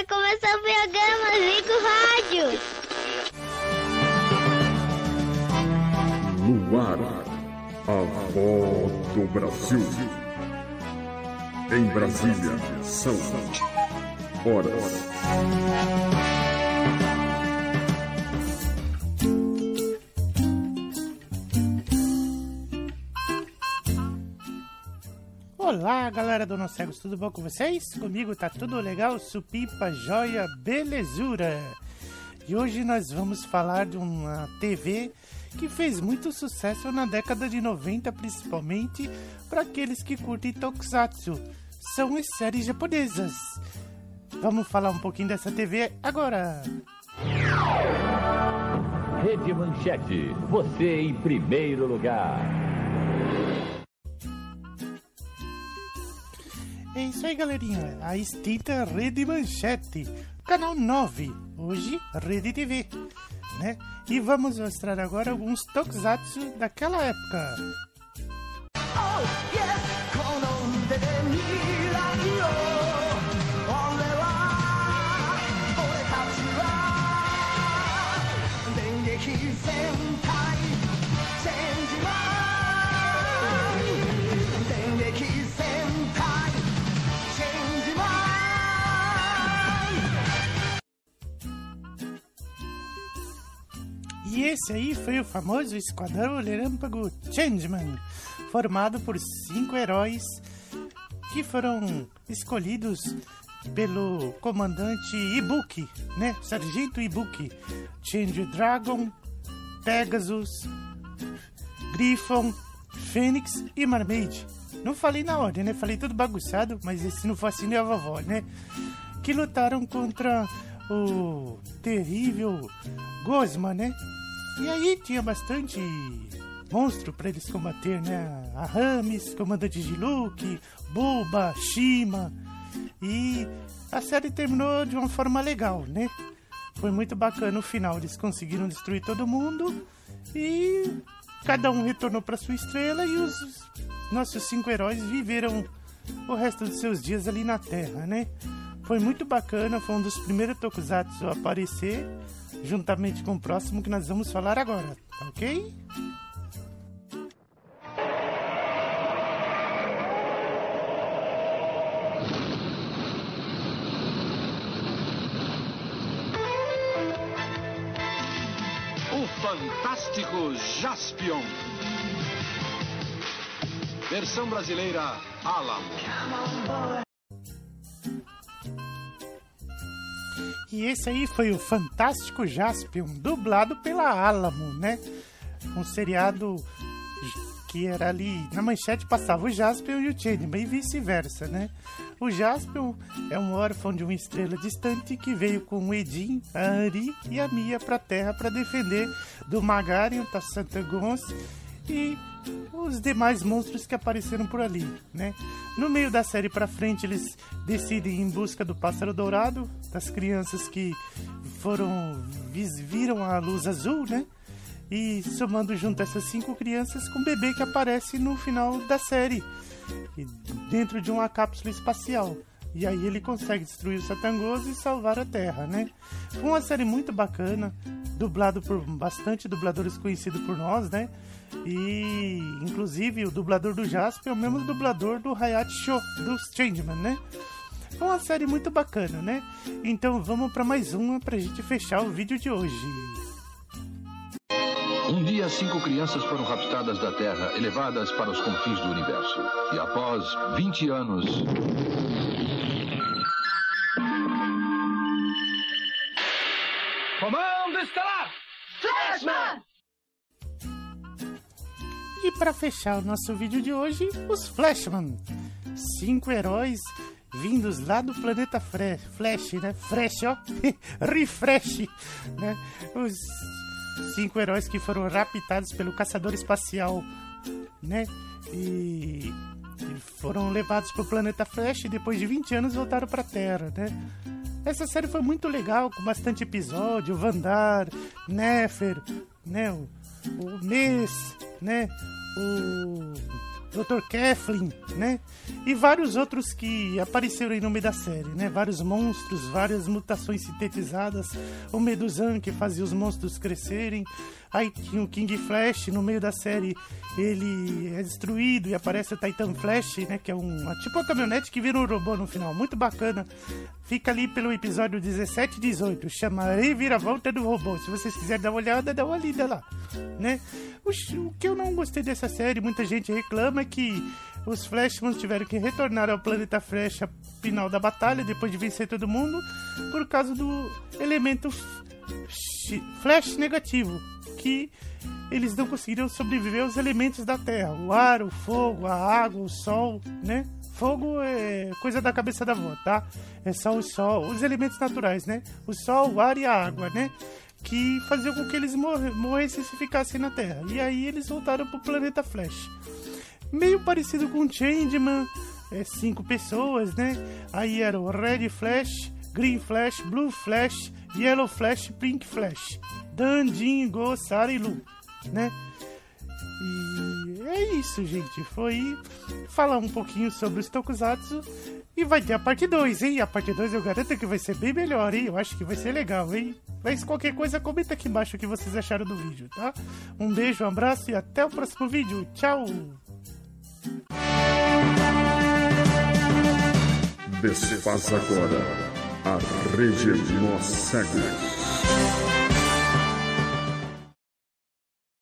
vai começar o programa Zico Rádio. No ar, a voz do Brasil. Em Brasília, são horas. Olá, galera do Nós Cegos, tudo bom com vocês? Comigo tá tudo legal, supipa, joia, belezura. E hoje nós vamos falar de uma TV que fez muito sucesso na década de 90, principalmente para aqueles que curtem tokusatsu. São as séries japonesas. Vamos falar um pouquinho dessa TV agora. Rede Manchete, você em primeiro lugar. Isso aí, galerinha. A extinta Rede Manchete, canal 9, hoje Rede TV, né? E vamos mostrar agora alguns tokusatsu daquela época. Oh. Esse aí foi o famoso Esquadrão Relâmpago Changeman, formado por cinco heróis que foram escolhidos pelo comandante Ibuki, né? Sargento Ibuki. Change Dragon, Pegasus, Griffon, Fênix e Marmaid. Não falei na ordem, né? Falei tudo bagunçado, mas se não assim é a vovó, né? Que lutaram contra o terrível Gosma, né? E aí tinha bastante monstro para eles combater, né? A Rames, comandante de Luke, Buba, Shima. E a série terminou de uma forma legal, né? Foi muito bacana o final. Eles conseguiram destruir todo mundo e cada um retornou para sua estrela e os nossos cinco heróis viveram o resto dos seus dias ali na Terra, né? Foi muito bacana, foi um dos primeiros tokusatsu a aparecer, juntamente com o próximo que nós vamos falar agora, tá ok? O Fantástico Jaspion. Versão brasileira Alamo. E esse aí foi o Fantástico Jaspion, dublado pela Alamo, né? Um seriado que era ali na manchete passava o Jaspion e o Changeman e vice-versa, né? O Jaspion é um órfão de uma estrela distante que veio com o Edin, a Ari e a Mia para a Terra para defender do Magarion, da Santa Gons e os demais monstros que apareceram por ali, né? No meio da série para frente eles decidem em busca do pássaro dourado, das crianças que foram viram a luz azul, né? E somando junto essas cinco crianças com o bebê que aparece no final da série, dentro de uma cápsula espacial. E aí ele consegue destruir o Satangoso e salvar a Terra, né? Foi uma série muito bacana, dublado por bastante dubladores conhecidos por nós, né? E inclusive o dublador do Jasper é o mesmo dublador do Hayat Show, do Changeman, né? Foi uma série muito bacana, né? Então vamos para mais uma pra gente fechar o vídeo de hoje. Um dia, cinco crianças foram raptadas da Terra, elevadas para os confins do universo. E após 20 anos. E para fechar o nosso vídeo de hoje, os Flashman. Cinco heróis vindos lá do planeta Fre Flash, né? Fresh, ó. Refresh, né? Os cinco heróis que foram raptados pelo caçador espacial, né? E, e foram levados para o planeta Flash e depois de 20 anos voltaram para a Terra, né? Essa série foi muito legal, com bastante episódio, Vandar, Nefer, né? O, o né? O Dr. Kathleen, né? E vários outros que apareceram aí no meio da série, né? Vários monstros, várias mutações sintetizadas. O Medusan que fazia os monstros crescerem. Aí tinha o King Flash no meio da série, ele é destruído e aparece o Titan Flash, né? Que é um tipo uma caminhonete que vira um robô no final, muito bacana. Fica ali pelo episódio 17 e 18, chama Reviravolta do Robô. Se vocês quiserem dar uma olhada, dá uma lida lá, né? O, o que eu não gostei dessa série, muita gente reclama é que os Flashmans tiveram que retornar ao planeta Flash final da batalha, depois de vencer todo mundo, por causa do elemento Flash negativo, que eles não conseguiram sobreviver aos elementos da Terra: o ar, o fogo, a água, o sol, né? Fogo é coisa da cabeça da avó, tá? É só o sol, os elementos naturais, né? O sol, o ar e a água, né? Que faziam com que eles morressem se ficassem na Terra. E aí eles voltaram pro planeta Flash. Meio parecido com Changeman, é, cinco pessoas, né? Aí era o Red Flash, Green Flash, Blue Flash, Yellow Flash, Pink Flash. Dan, Jin, Go, Sara e Lu, né? E é isso, gente. Foi falar um pouquinho sobre os Tokusatsu. E vai ter a parte 2, hein? A parte 2 eu garanto que vai ser bem melhor, hein? Eu acho que vai ser legal, hein? Mas qualquer coisa, comenta aqui embaixo o que vocês acharam do vídeo, tá? Um beijo, um abraço e até o próximo vídeo. Tchau! Desfaça agora a Regemó Cegos.